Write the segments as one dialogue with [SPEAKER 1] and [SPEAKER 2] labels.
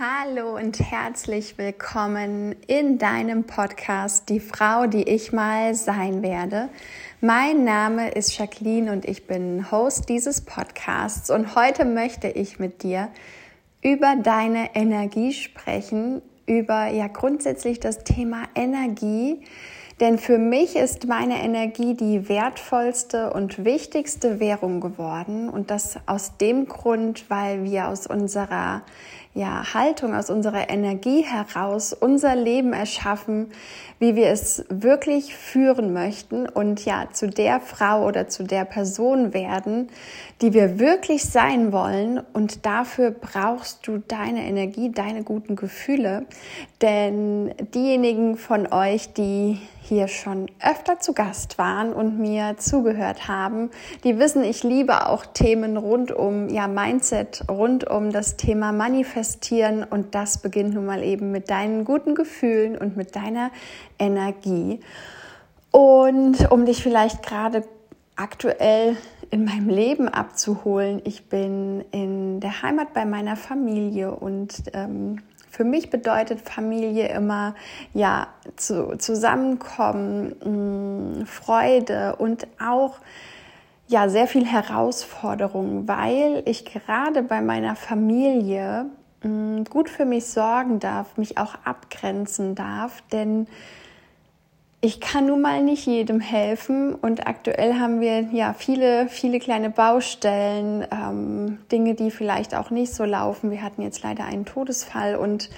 [SPEAKER 1] Hallo und herzlich willkommen in deinem Podcast Die Frau, die ich mal sein werde. Mein Name ist Jacqueline und ich bin Host dieses Podcasts. Und heute möchte ich mit dir über deine Energie sprechen, über ja grundsätzlich das Thema Energie, denn für mich ist meine Energie die wertvollste und wichtigste Währung geworden. Und das aus dem Grund, weil wir aus unserer ja, Haltung, aus unserer Energie heraus unser Leben erschaffen, wie wir es wirklich führen möchten und ja, zu der Frau oder zu der Person werden, die wir wirklich sein wollen. Und dafür brauchst du deine Energie, deine guten Gefühle. Denn diejenigen von euch, die hier schon öfter zu Gast waren und mir zugehört haben, die wissen, ich liebe auch Themen rund um ja Mindset, rund um das Thema Manifestieren und das beginnt nun mal eben mit deinen guten Gefühlen und mit deiner Energie. Und um dich vielleicht gerade aktuell in meinem Leben abzuholen, ich bin in der Heimat bei meiner Familie und ähm, für mich bedeutet Familie immer ja zu, Zusammenkommen, mh, mm, Freude und auch ja sehr viel Herausforderung, weil ich gerade bei meiner Familie gut für mich sorgen darf, mich auch abgrenzen darf, denn ich kann nun mal nicht jedem helfen und aktuell haben wir ja viele, viele kleine Baustellen, ähm, Dinge, die vielleicht auch nicht so laufen. Wir hatten jetzt leider einen Todesfall und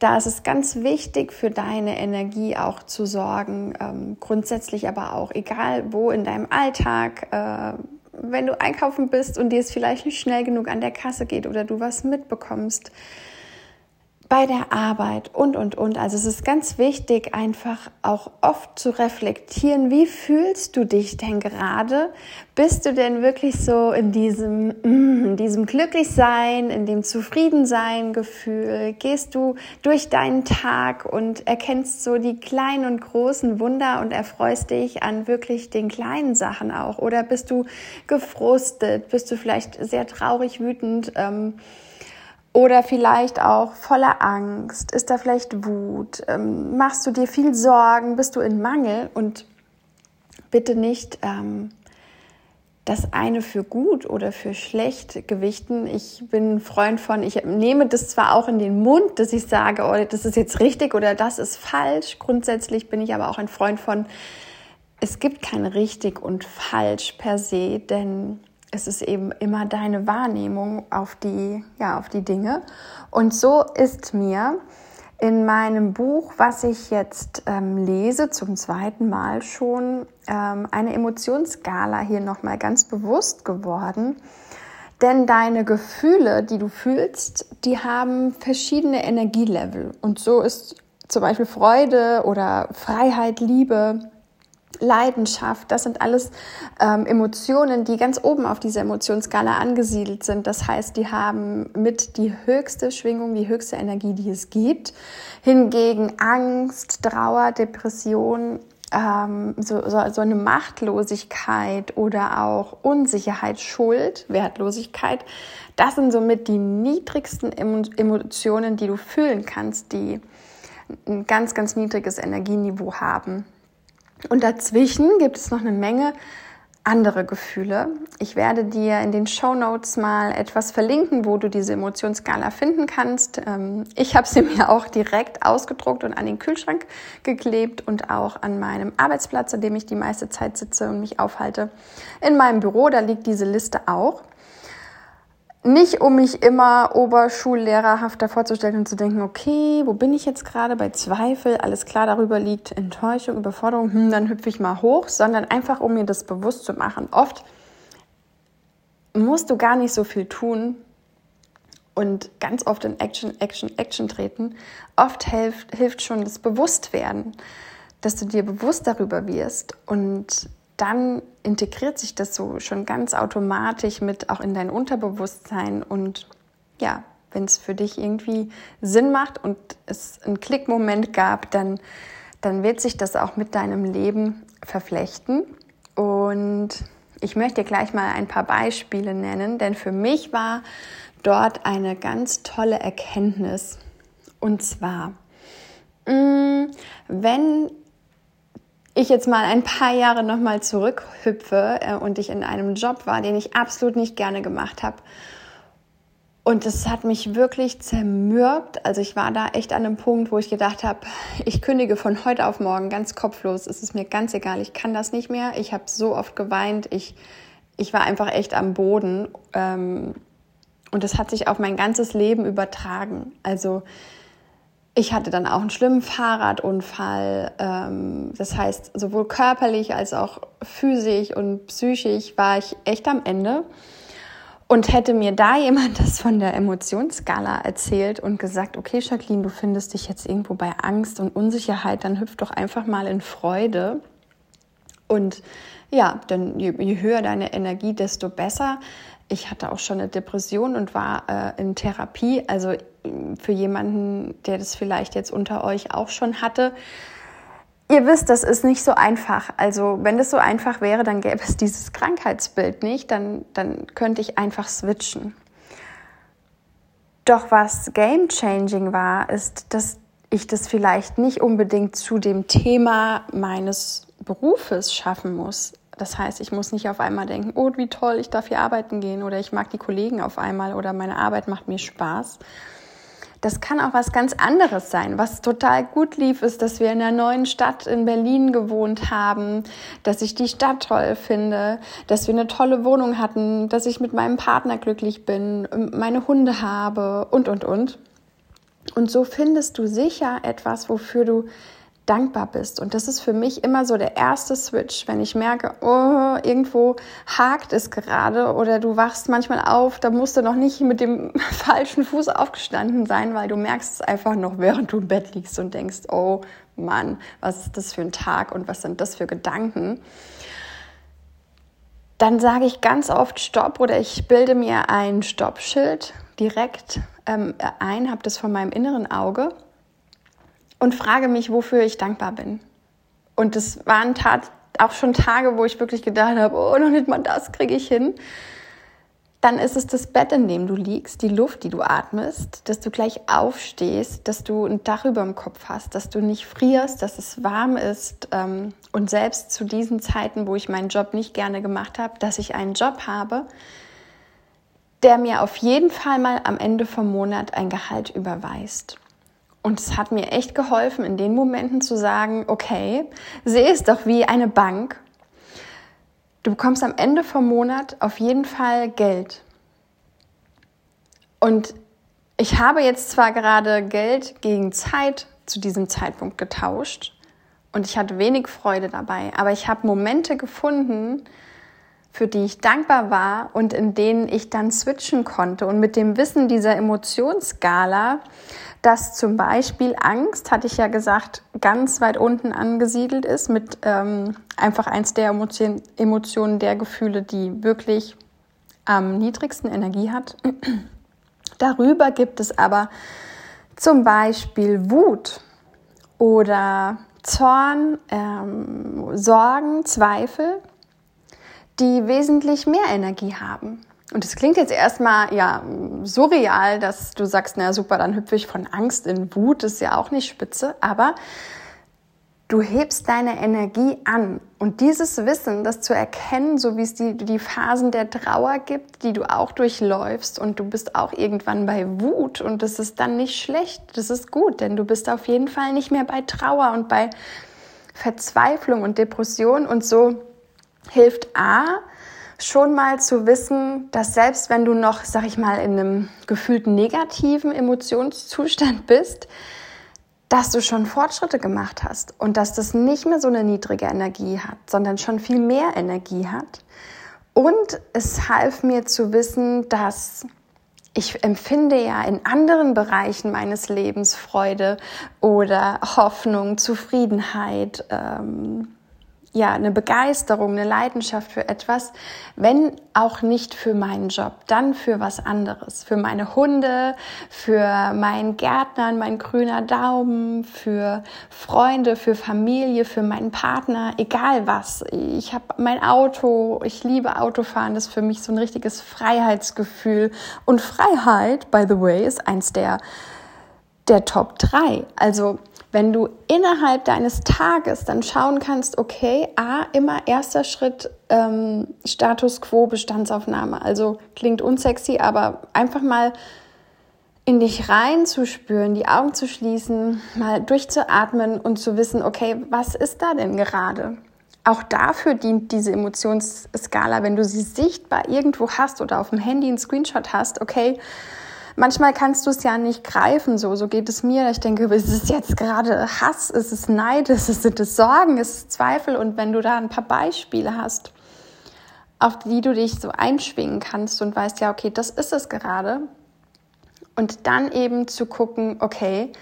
[SPEAKER 1] da ist es ganz wichtig für deine Energie auch zu sorgen, ähm, grundsätzlich aber auch, egal wo in deinem Alltag, äh, wenn du einkaufen bist und dir es vielleicht nicht schnell genug an der Kasse geht oder du was mitbekommst bei der Arbeit und, und, und. Also es ist ganz wichtig, einfach auch oft zu reflektieren, wie fühlst du dich denn gerade? Bist du denn wirklich so in diesem, mm, in diesem Glücklichsein, in dem Zufriedensein-Gefühl? Gehst du durch deinen Tag und erkennst so die kleinen und großen Wunder und erfreust dich an wirklich den kleinen Sachen auch? Oder bist du gefrustet? Bist du vielleicht sehr traurig, wütend? Ähm, oder vielleicht auch voller Angst, ist da vielleicht Wut, ähm, machst du dir viel Sorgen, bist du in Mangel und bitte nicht ähm, das eine für gut oder für schlecht gewichten. Ich bin ein Freund von, ich nehme das zwar auch in den Mund, dass ich sage, oh, das ist jetzt richtig oder das ist falsch. Grundsätzlich bin ich aber auch ein Freund von, es gibt kein richtig und falsch per se, denn es ist eben immer deine Wahrnehmung auf die, ja, auf die Dinge. Und so ist mir in meinem Buch, was ich jetzt ähm, lese, zum zweiten Mal schon, ähm, eine Emotionsskala hier nochmal ganz bewusst geworden. Denn deine Gefühle, die du fühlst, die haben verschiedene Energielevel. Und so ist zum Beispiel Freude oder Freiheit, Liebe, Leidenschaft, das sind alles ähm, Emotionen, die ganz oben auf dieser Emotionsskala angesiedelt sind. Das heißt, die haben mit die höchste Schwingung, die höchste Energie, die es gibt. Hingegen Angst, Trauer, Depression, ähm, so, so, so eine Machtlosigkeit oder auch Unsicherheit, Schuld, Wertlosigkeit, das sind somit die niedrigsten Emotionen, die du fühlen kannst, die ein ganz, ganz niedriges Energieniveau haben. Und dazwischen gibt es noch eine Menge andere Gefühle. Ich werde dir in den Show Notes mal etwas verlinken, wo du diese Emotionsskala finden kannst. Ähm, ich habe sie mir auch direkt ausgedruckt und an den Kühlschrank geklebt und auch an meinem Arbeitsplatz, an dem ich die meiste Zeit sitze und mich aufhalte. In meinem Büro, da liegt diese Liste auch. Nicht, um mich immer oberschullehrerhaft davor zu stellen und zu denken, okay, wo bin ich jetzt gerade bei Zweifel? Alles klar, darüber liegt Enttäuschung, Überforderung, hm, dann hüpfe ich mal hoch, sondern einfach, um mir das bewusst zu machen. Oft musst du gar nicht so viel tun und ganz oft in Action, Action, Action treten. Oft hilft, hilft schon das Bewusstwerden, dass du dir bewusst darüber wirst und dann integriert sich das so schon ganz automatisch mit auch in dein Unterbewusstsein und ja, wenn es für dich irgendwie Sinn macht und es einen Klickmoment gab, dann, dann wird sich das auch mit deinem Leben verflechten. Und ich möchte gleich mal ein paar Beispiele nennen, denn für mich war dort eine ganz tolle Erkenntnis. Und zwar, mm, wenn ich jetzt mal ein paar Jahre nochmal zurückhüpfe äh, und ich in einem Job war, den ich absolut nicht gerne gemacht habe. Und es hat mich wirklich zermürbt. Also ich war da echt an einem Punkt, wo ich gedacht habe, ich kündige von heute auf morgen ganz kopflos. Es ist mir ganz egal, ich kann das nicht mehr. Ich habe so oft geweint. Ich, ich war einfach echt am Boden. Ähm, und es hat sich auf mein ganzes Leben übertragen. Also ich hatte dann auch einen schlimmen Fahrradunfall. Ähm, das heißt, sowohl körperlich als auch physisch und psychisch war ich echt am Ende. Und hätte mir da jemand das von der Emotionsskala erzählt und gesagt, okay, Jacqueline, du findest dich jetzt irgendwo bei Angst und Unsicherheit, dann hüpf doch einfach mal in Freude. Und ja, dann je, je höher deine Energie, desto besser. Ich hatte auch schon eine Depression und war äh, in Therapie. Also für jemanden, der das vielleicht jetzt unter euch auch schon hatte, ihr wisst, das ist nicht so einfach. Also wenn das so einfach wäre, dann gäbe es dieses Krankheitsbild nicht. Dann, dann könnte ich einfach switchen. Doch was game changing war, ist, dass ich das vielleicht nicht unbedingt zu dem Thema meines Berufes schaffen muss. Das heißt, ich muss nicht auf einmal denken, oh, wie toll, ich darf hier arbeiten gehen oder ich mag die Kollegen auf einmal oder meine Arbeit macht mir Spaß. Das kann auch was ganz anderes sein. Was total gut lief, ist, dass wir in einer neuen Stadt in Berlin gewohnt haben, dass ich die Stadt toll finde, dass wir eine tolle Wohnung hatten, dass ich mit meinem Partner glücklich bin, meine Hunde habe und, und, und. Und so findest du sicher etwas, wofür du dankbar bist. Und das ist für mich immer so der erste Switch, wenn ich merke, oh, irgendwo hakt es gerade oder du wachst manchmal auf, da musst du noch nicht mit dem falschen Fuß aufgestanden sein, weil du merkst es einfach noch, während du im Bett liegst und denkst, oh Mann, was ist das für ein Tag und was sind das für Gedanken? Dann sage ich ganz oft Stopp oder ich bilde mir ein Stoppschild direkt ähm, ein, habe das vor meinem inneren Auge und frage mich, wofür ich dankbar bin. Und es waren tat auch schon Tage, wo ich wirklich gedacht habe, oh, noch nicht mal das kriege ich hin. Dann ist es das Bett, in dem du liegst, die Luft, die du atmest, dass du gleich aufstehst, dass du ein Dach über dem Kopf hast, dass du nicht frierst, dass es warm ist. Ähm, und selbst zu diesen Zeiten, wo ich meinen Job nicht gerne gemacht habe, dass ich einen Job habe, der mir auf jeden Fall mal am Ende vom Monat ein Gehalt überweist. Und es hat mir echt geholfen, in den Momenten zu sagen, okay, sehe es doch wie eine Bank. Du bekommst am Ende vom Monat auf jeden Fall Geld. Und ich habe jetzt zwar gerade Geld gegen Zeit zu diesem Zeitpunkt getauscht und ich hatte wenig Freude dabei, aber ich habe Momente gefunden, für die ich dankbar war und in denen ich dann switchen konnte. Und mit dem Wissen dieser Emotionsskala dass zum Beispiel Angst, hatte ich ja gesagt, ganz weit unten angesiedelt ist, mit ähm, einfach eins der Emotion, Emotionen, der Gefühle, die wirklich am niedrigsten Energie hat. Darüber gibt es aber zum Beispiel Wut oder Zorn, ähm, Sorgen, Zweifel, die wesentlich mehr Energie haben. Und es klingt jetzt erstmal ja surreal, dass du sagst, na super, dann hüpfe ich von Angst in Wut, ist ja auch nicht spitze, aber du hebst deine Energie an. Und dieses Wissen, das zu erkennen, so wie es die, die Phasen der Trauer gibt, die du auch durchläufst und du bist auch irgendwann bei Wut und das ist dann nicht schlecht, das ist gut, denn du bist auf jeden Fall nicht mehr bei Trauer und bei Verzweiflung und Depression und so hilft A, schon mal zu wissen, dass selbst wenn du noch, sag ich mal, in einem gefühlt negativen Emotionszustand bist, dass du schon Fortschritte gemacht hast und dass das nicht mehr so eine niedrige Energie hat, sondern schon viel mehr Energie hat. Und es half mir zu wissen, dass ich empfinde ja in anderen Bereichen meines Lebens Freude oder Hoffnung, Zufriedenheit, ähm, ja, eine Begeisterung, eine Leidenschaft für etwas, wenn auch nicht für meinen Job, dann für was anderes, für meine Hunde, für meinen Gärtner, mein grüner Daumen, für Freunde, für Familie, für meinen Partner, egal was. Ich habe mein Auto, ich liebe Autofahren, das ist für mich so ein richtiges Freiheitsgefühl und Freiheit, by the way, ist eins der der Top 3. Also wenn du innerhalb deines Tages dann schauen kannst, okay, A, immer erster Schritt ähm, Status quo Bestandsaufnahme. Also klingt unsexy, aber einfach mal in dich reinzuspüren, die Augen zu schließen, mal durchzuatmen und zu wissen, okay, was ist da denn gerade? Auch dafür dient diese Emotionsskala, wenn du sie sichtbar irgendwo hast oder auf dem Handy einen Screenshot hast, okay, manchmal kannst du es ja nicht greifen, so, so geht es mir. Ich denke, ist es jetzt gerade Hass, ist es Neid, ist es, sind es Sorgen, ist es Zweifel? Und wenn du da ein paar Beispiele hast, auf die du dich so einschwingen kannst und weißt, ja, okay, das ist es gerade. Und dann eben zu gucken, okay,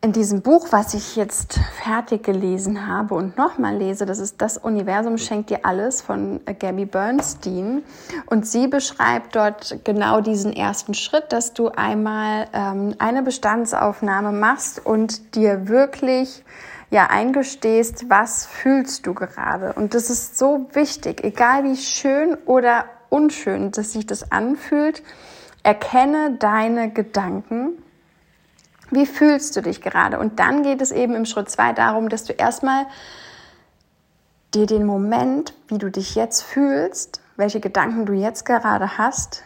[SPEAKER 1] in diesem Buch, was ich jetzt fertig gelesen habe und nochmal lese, das ist Das Universum schenkt dir alles von Gabby Bernstein. Und sie beschreibt dort genau diesen ersten Schritt, dass du einmal ähm, eine Bestandsaufnahme machst und dir wirklich ja eingestehst, was fühlst du gerade. Und das ist so wichtig, egal wie schön oder unschön dass sich das anfühlt, erkenne deine Gedanken wie fühlst du dich gerade? Und dann geht es eben im Schritt zwei darum, dass du erstmal dir den Moment, wie du dich jetzt fühlst, welche Gedanken du jetzt gerade hast,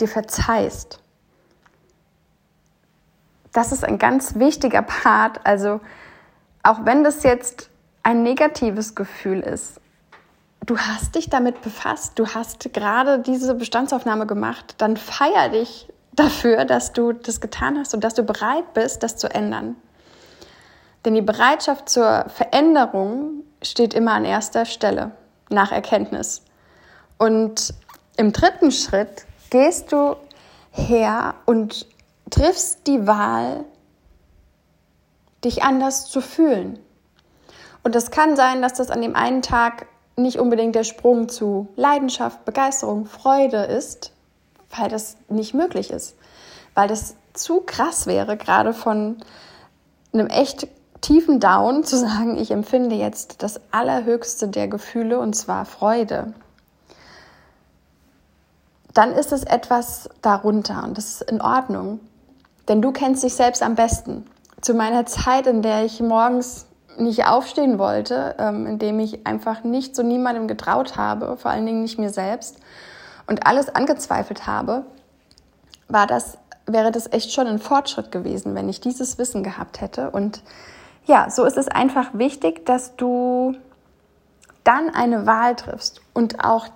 [SPEAKER 1] dir verzeihst. Das ist ein ganz wichtiger Part. Also auch wenn das jetzt ein negatives Gefühl ist, du hast dich damit befasst, du hast gerade diese Bestandsaufnahme gemacht, dann feier dich dafür, dass du das getan hast und dass du bereit bist, das zu ändern. Denn die Bereitschaft zur Veränderung steht immer an erster Stelle nach Erkenntnis. Und im dritten Schritt gehst du her und triffst die Wahl, dich anders zu fühlen. Und das kann sein, dass das an dem einen Tag nicht unbedingt der Sprung zu Leidenschaft, Begeisterung, Freude ist, weil das nicht möglich ist. Weil das zu krass wäre, gerade von einem echt tiefen Down zu sagen, ich empfinde jetzt das Allerhöchste der Gefühle und zwar Freude. Dann ist es etwas darunter und das ist in Ordnung. Denn du kennst dich selbst am besten. Zu meiner Zeit, in der ich morgens nicht aufstehen wollte, ähm, in dem ich einfach nicht so niemandem getraut habe, vor allen Dingen nicht mir selbst, und alles angezweifelt habe, war das, wäre das echt schon ein Fortschritt gewesen, wenn ich dieses Wissen gehabt hätte. Und ja, so ist es einfach wichtig, dass du dann eine Wahl triffst und auch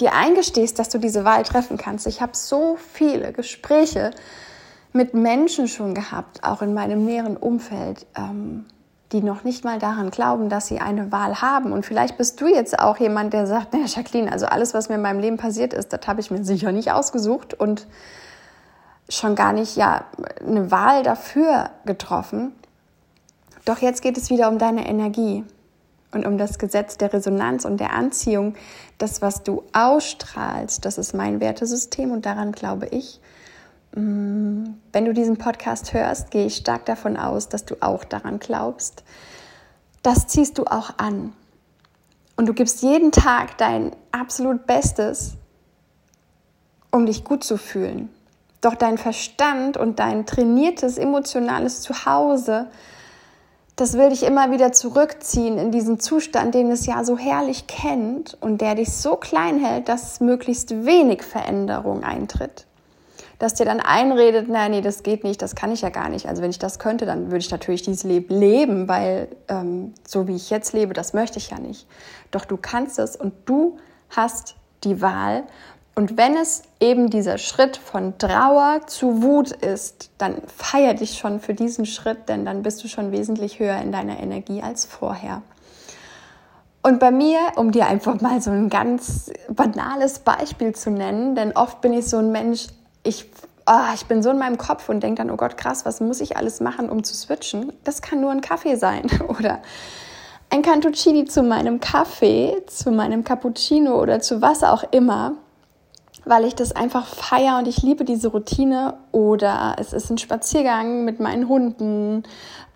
[SPEAKER 1] dir eingestehst, dass du diese Wahl treffen kannst. Ich habe so viele Gespräche mit Menschen schon gehabt, auch in meinem näheren Umfeld, ähm, die noch nicht mal daran glauben, dass sie eine Wahl haben. Und vielleicht bist du jetzt auch jemand, der sagt, naja, Jacqueline, also alles, was mir in meinem Leben passiert ist, das habe ich mir sicher nicht ausgesucht und schon gar nicht, ja, eine Wahl dafür getroffen. Doch jetzt geht es wieder um deine Energie und um das Gesetz der Resonanz und der Anziehung. Das, was du ausstrahlst, das ist mein Wertesystem und daran glaube ich. Mm, wenn du diesen Podcast hörst, gehe ich stark davon aus, dass du auch daran glaubst. Das ziehst du auch an. Und du gibst jeden Tag dein absolut Bestes, um dich gut zu fühlen. Doch dein Verstand und dein trainiertes emotionales Zuhause, das will dich immer wieder zurückziehen in diesen Zustand, den es ja so herrlich kennt und der dich so klein hält, dass möglichst wenig Veränderung eintritt dass dir dann einredet, nein, nee, das geht nicht, das kann ich ja gar nicht. Also wenn ich das könnte, dann würde ich natürlich dieses Leben leben, weil ähm, so wie ich jetzt lebe, das möchte ich ja nicht. Doch du kannst es und du hast die Wahl. Und wenn es eben dieser Schritt von Trauer zu Wut ist, dann feier dich schon für diesen Schritt, denn dann bist du schon wesentlich höher in deiner Energie als vorher. Und bei mir, um dir einfach mal so ein ganz banales Beispiel zu nennen, denn oft bin ich so ein Mensch, ich, oh, ich bin so in meinem Kopf und denke dann, oh Gott, krass, was muss ich alles machen, um zu switchen? Das kann nur ein Kaffee sein oder ein Cantuccini zu meinem Kaffee, zu meinem Cappuccino oder zu was auch immer, weil ich das einfach feiere und ich liebe diese Routine. Oder es ist ein Spaziergang mit meinen Hunden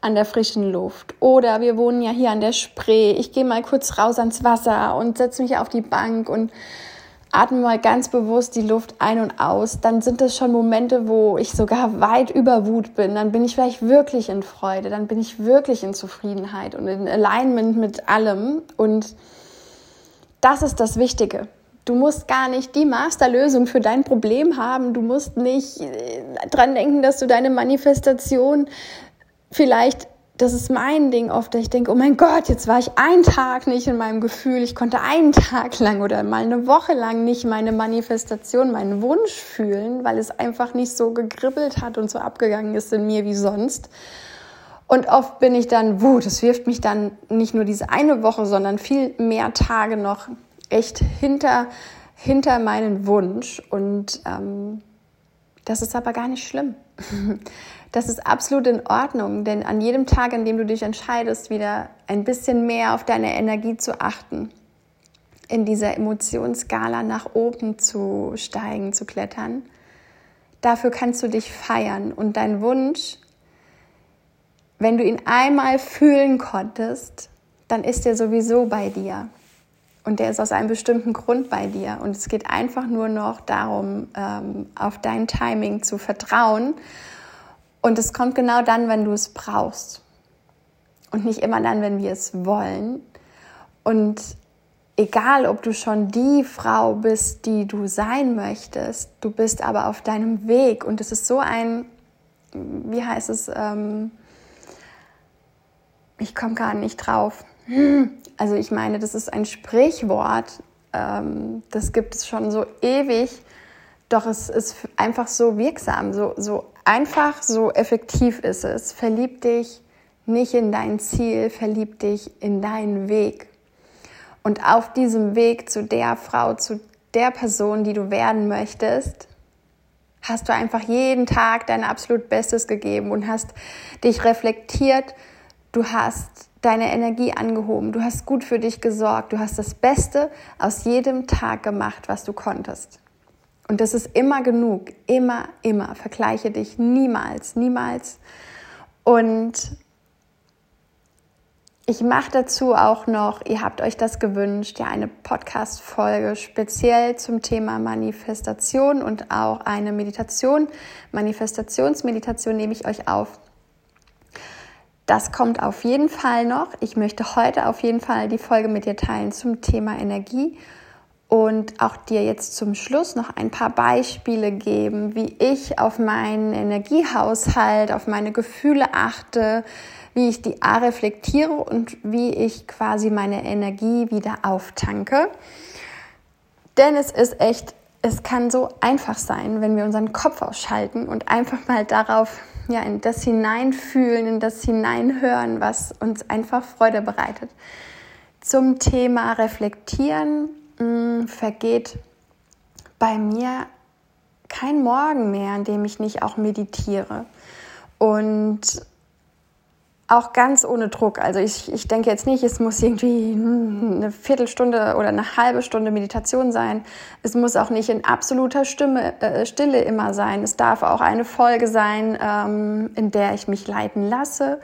[SPEAKER 1] an der frischen Luft. Oder wir wohnen ja hier an der Spree. Ich gehe mal kurz raus ans Wasser und setze mich auf die Bank und atme mal ganz bewusst die Luft ein und aus, dann sind es schon Momente, wo ich sogar weit über Wut bin. Dann bin ich vielleicht wirklich in Freude, dann bin ich wirklich in Zufriedenheit und in Alignment mit allem. Und das ist das Wichtige. Du musst gar nicht die Masterlösung für dein Problem haben. Du musst nicht äh, dran denken, dass du deine Manifestation vielleicht das ist mein Ding oft, ich denke, oh mein Gott, jetzt war ich einen Tag nicht in meinem Gefühl, ich konnte einen Tag lang oder mal eine Woche lang nicht meine Manifestation, meinen Wunsch fühlen, weil es einfach nicht so gegribbelt hat und so abgegangen ist in mir wie sonst. Und oft bin ich dann, wut, es wirft mich dann nicht nur diese eine Woche, sondern viel mehr Tage noch echt hinter, hinter meinen Wunsch. Und ähm, das ist aber gar nicht schlimm. Das ist absolut in Ordnung, denn an jedem Tag, an dem du dich entscheidest, wieder ein bisschen mehr auf deine Energie zu achten, in dieser Emotionsskala nach oben zu steigen, zu klettern, dafür kannst du dich feiern und dein Wunsch, wenn du ihn einmal fühlen konntest, dann ist er sowieso bei dir. Und der ist aus einem bestimmten Grund bei dir. Und es geht einfach nur noch darum, ähm, auf dein Timing zu vertrauen und es kommt genau dann, wenn du es brauchst. Und nicht immer dann, wenn wir es wollen. Und egal, ob du schon die Frau bist, die du sein möchtest, du bist aber auf deinem Weg. Und es ist so ein, wie heißt es, ähm, ich komme gar nicht drauf. Also ich meine, das ist ein Sprichwort, ähm, das gibt es schon so ewig, doch es ist einfach so wirksam, so, so einfach so effektiv ist es. Verlieb dich nicht in dein Ziel, verlieb dich in deinen Weg. Und auf diesem Weg zu der Frau, zu der Person, die du werden möchtest, hast du einfach jeden Tag dein absolut Bestes gegeben und hast dich reflektiert, du hast deine Energie angehoben, du hast gut für dich gesorgt, du hast das Beste aus jedem Tag gemacht, was du konntest. Und das ist immer genug, immer, immer. Vergleiche dich niemals, niemals. Und ich mache dazu auch noch, ihr habt euch das gewünscht, ja, eine Podcast-Folge speziell zum Thema Manifestation und auch eine Meditation. Manifestationsmeditation nehme ich euch auf. Das kommt auf jeden Fall noch. Ich möchte heute auf jeden Fall die Folge mit dir teilen zum Thema Energie und auch dir jetzt zum Schluss noch ein paar Beispiele geben, wie ich auf meinen Energiehaushalt, auf meine Gefühle achte, wie ich die A reflektiere und wie ich quasi meine Energie wieder auftanke. Denn es ist echt, es kann so einfach sein, wenn wir unseren Kopf ausschalten und einfach mal darauf, ja, in das hineinfühlen, in das hineinhören, was uns einfach Freude bereitet. Zum Thema Reflektieren mh, vergeht bei mir kein Morgen mehr, an dem ich nicht auch meditiere. Und auch ganz ohne Druck. Also ich, ich denke jetzt nicht, es muss irgendwie eine Viertelstunde oder eine halbe Stunde Meditation sein. Es muss auch nicht in absoluter Stimme, äh, Stille immer sein. Es darf auch eine Folge sein, ähm, in der ich mich leiten lasse.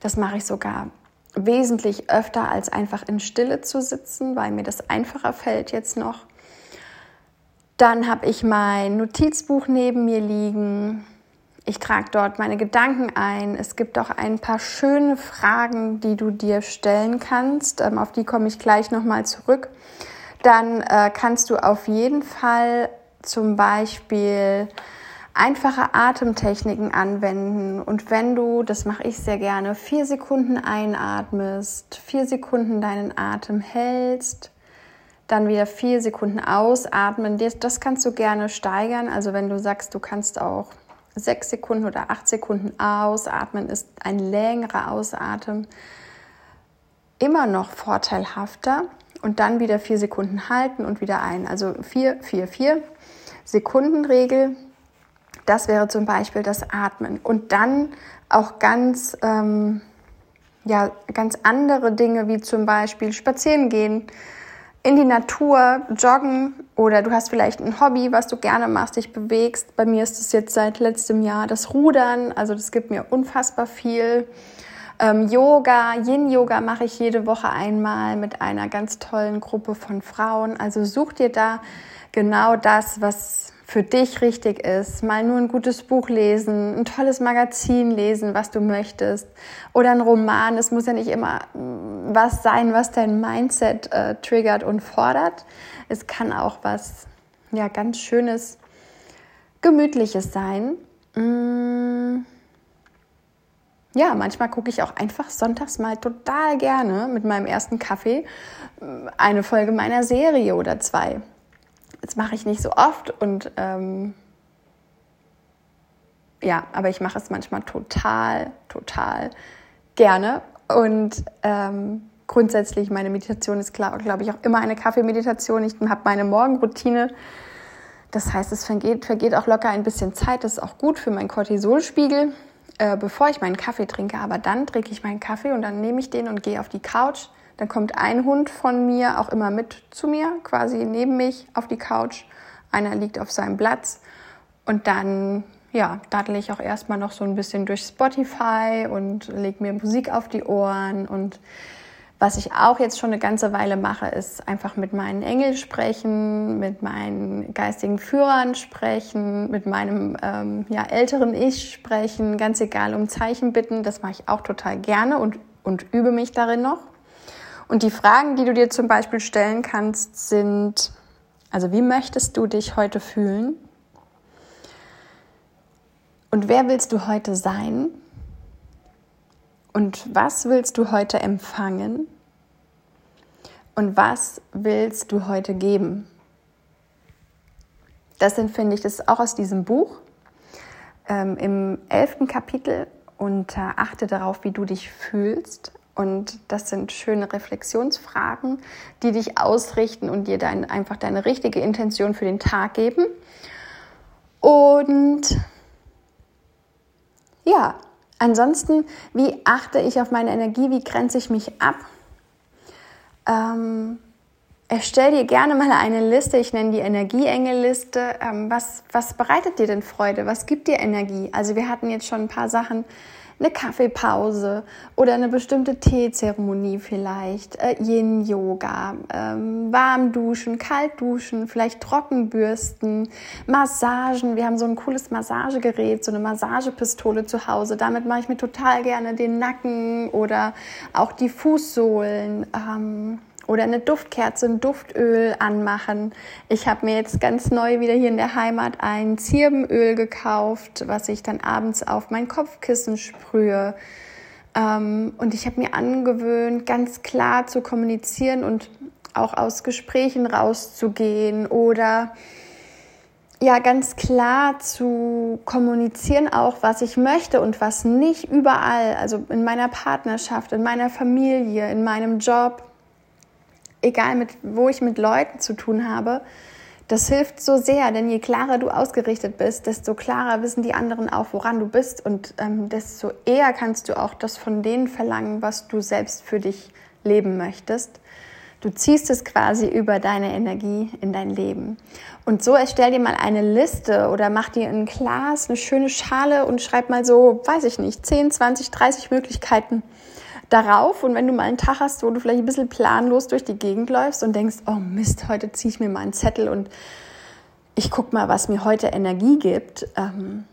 [SPEAKER 1] Das mache ich sogar wesentlich öfter als einfach in Stille zu sitzen, weil mir das einfacher fällt jetzt noch. Dann habe ich mein Notizbuch neben mir liegen. Ich trage dort meine Gedanken ein. Es gibt auch ein paar schöne Fragen, die du dir stellen kannst. Ähm, auf die komme ich gleich nochmal zurück. Dann äh, kannst du auf jeden Fall zum Beispiel einfache Atemtechniken anwenden. Und wenn du, das mache ich sehr gerne, vier Sekunden einatmest, vier Sekunden deinen Atem hältst, dann wieder vier Sekunden ausatmen, das kannst du gerne steigern. Also wenn du sagst, du kannst auch sechs Sekunden oder acht Sekunden ausatmen, ist ein längerer Ausatmen immer noch vorteilhafter. Und dann wieder vier Sekunden halten und wieder ein. Also vier, vier, vier Sekunden Regel das wäre zum Beispiel das Atmen. Und dann auch ganz, ähm, ja, ganz andere Dinge wie zum Beispiel spazieren gehen, in die Natur, joggen oder du hast vielleicht ein Hobby, was du gerne machst, dich bewegst. Bei mir ist es jetzt seit letztem Jahr das Rudern, also das gibt mir unfassbar viel. Ähm, Yoga, Yin-Yoga mache ich jede Woche einmal mit einer ganz tollen Gruppe von Frauen. Also such dir da genau das, was für dich richtig ist. Mal nur ein gutes Buch lesen, ein tolles Magazin lesen, was du möchtest. Oder ein Roman. Es muss ja nicht immer mm, was sein, was dein Mindset äh, triggert und fordert. Es kann auch was, ja, ganz Schönes, Gemütliches sein. Mm. Ja, manchmal gucke ich auch einfach sonntags mal total gerne mit meinem ersten Kaffee mm, eine Folge meiner Serie oder zwei. Das mache ich nicht so oft und ähm, ja, aber ich mache es manchmal total, total gerne. Und ähm, grundsätzlich, meine Meditation ist, glaube glaub ich, auch immer eine Kaffeemeditation. Ich habe meine Morgenroutine. Das heißt, es vergeht, vergeht auch locker ein bisschen Zeit. Das ist auch gut für meinen Cortisolspiegel, äh, bevor ich meinen Kaffee trinke. Aber dann trinke ich meinen Kaffee und dann nehme ich den und gehe auf die Couch dann kommt ein Hund von mir auch immer mit zu mir, quasi neben mich auf die Couch. Einer liegt auf seinem Platz. Und dann, ja, daddel ich auch erstmal noch so ein bisschen durch Spotify und lege mir Musik auf die Ohren. Und was ich auch jetzt schon eine ganze Weile mache, ist einfach mit meinen Engeln sprechen, mit meinen geistigen Führern sprechen, mit meinem ähm, ja, älteren Ich sprechen, ganz egal um Zeichen bitten. Das mache ich auch total gerne und, und übe mich darin noch. Und die Fragen, die du dir zum Beispiel stellen kannst, sind, also wie möchtest du dich heute fühlen? Und wer willst du heute sein? Und was willst du heute empfangen? Und was willst du heute geben? Das sind, finde ich, das ist auch aus diesem Buch ähm, im elften Kapitel und äh, achte darauf, wie du dich fühlst. Und das sind schöne Reflexionsfragen, die dich ausrichten und dir dann einfach deine richtige Intention für den Tag geben. Und ja, ansonsten, wie achte ich auf meine Energie? Wie grenze ich mich ab? Ähm, erstell dir gerne mal eine Liste, ich nenne die Energieengelliste. Ähm, was, was bereitet dir denn Freude? Was gibt dir Energie? Also wir hatten jetzt schon ein paar Sachen eine Kaffeepause oder eine bestimmte Teezeremonie vielleicht, äh, Yin-Yoga, ähm, warm duschen, kalt duschen, vielleicht Trockenbürsten, Massagen. Wir haben so ein cooles Massagegerät, so eine Massagepistole zu Hause. Damit mache ich mir total gerne den Nacken oder auch die Fußsohlen. Ähm, oder eine Duftkerze, ein Duftöl anmachen. Ich habe mir jetzt ganz neu wieder hier in der Heimat ein Zirbenöl gekauft, was ich dann abends auf mein Kopfkissen sprühe. Ähm, und ich habe mir angewöhnt, ganz klar zu kommunizieren und auch aus Gesprächen rauszugehen oder ja ganz klar zu kommunizieren auch, was ich möchte und was nicht überall, also in meiner Partnerschaft, in meiner Familie, in meinem Job, egal mit, wo ich mit Leuten zu tun habe, das hilft so sehr, denn je klarer du ausgerichtet bist, desto klarer wissen die anderen auch, woran du bist und ähm, desto eher kannst du auch das von denen verlangen, was du selbst für dich leben möchtest. Du ziehst es quasi über deine Energie in dein Leben. Und so erstell dir mal eine Liste oder mach dir ein Glas, eine schöne Schale und schreib mal so, weiß ich nicht, 10, 20, 30 Möglichkeiten, darauf. Und wenn du mal einen Tag hast, wo du vielleicht ein bisschen planlos durch die Gegend läufst und denkst, oh Mist, heute ziehe ich mir mal einen Zettel und ich gucke mal, was mir heute Energie gibt. Ähm,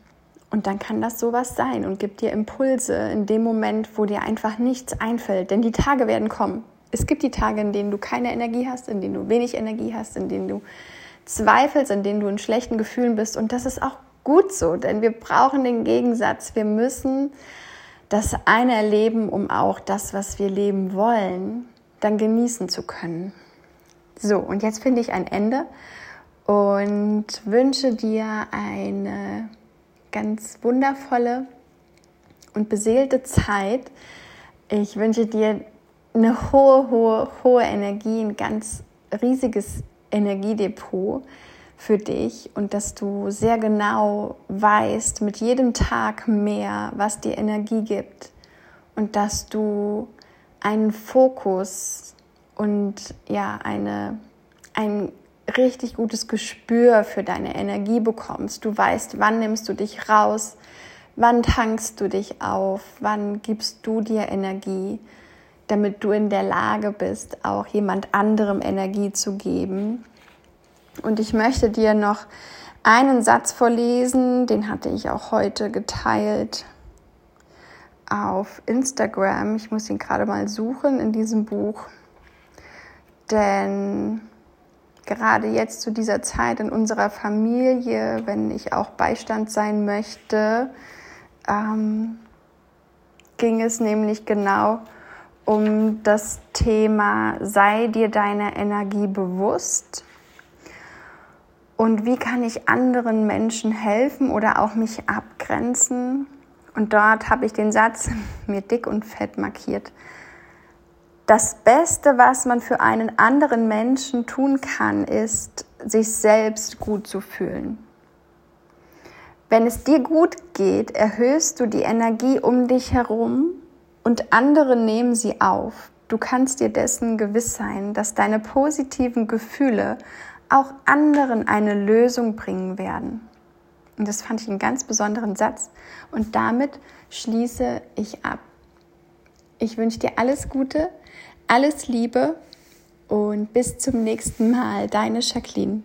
[SPEAKER 1] und dann kann das sowas sein und gibt dir Impulse in dem Moment, wo dir einfach nichts einfällt. Denn die Tage werden kommen. Es gibt die Tage, in denen du keine Energie hast, in denen du wenig Energie hast, in denen du zweifelst, in denen du in schlechten Gefühlen bist. Und das ist auch gut so, denn wir brauchen den Gegensatz. Wir müssen das eine erleben, um auch das, was wir leben wollen, dann genießen zu können. So, und jetzt finde ich ein Ende und wünsche dir eine ganz wundervolle und beseelte Zeit. Ich wünsche dir eine hohe, hohe, hohe Energie, ein ganz riesiges Energiedepot für dich und dass du sehr genau weißt, mit jedem Tag mehr, was dir Energie gibt und dass du einen Fokus und ja, eine, ein richtig gutes Gespür für deine Energie bekommst. Du weißt, wann nimmst du dich raus, wann tankst du dich auf, wann gibst du dir Energie, damit du in der Lage bist, auch jemand anderem Energie zu geben. Und ich möchte dir noch einen Satz vorlesen, den hatte ich auch heute geteilt auf Instagram. Ich muss ihn gerade mal suchen in diesem Buch. Denn gerade jetzt zu dieser Zeit in unserer Familie, wenn ich auch Beistand sein möchte, ähm, ging es nämlich genau um das Thema, sei dir deiner Energie bewusst und wie kann ich anderen Menschen helfen oder auch mich abgrenzen. Und dort habe ich den Satz mir dick und fett markiert das Beste, was man für einen anderen Menschen tun kann, ist, sich selbst gut zu fühlen. Wenn es dir gut geht, erhöhst du die Energie um dich herum und andere nehmen sie auf. Du kannst dir dessen gewiss sein, dass deine positiven Gefühle auch anderen eine Lösung bringen werden. Und das fand ich einen ganz besonderen Satz. Und damit schließe ich ab. Ich wünsche dir alles Gute, alles Liebe und bis zum nächsten Mal, deine Jacqueline.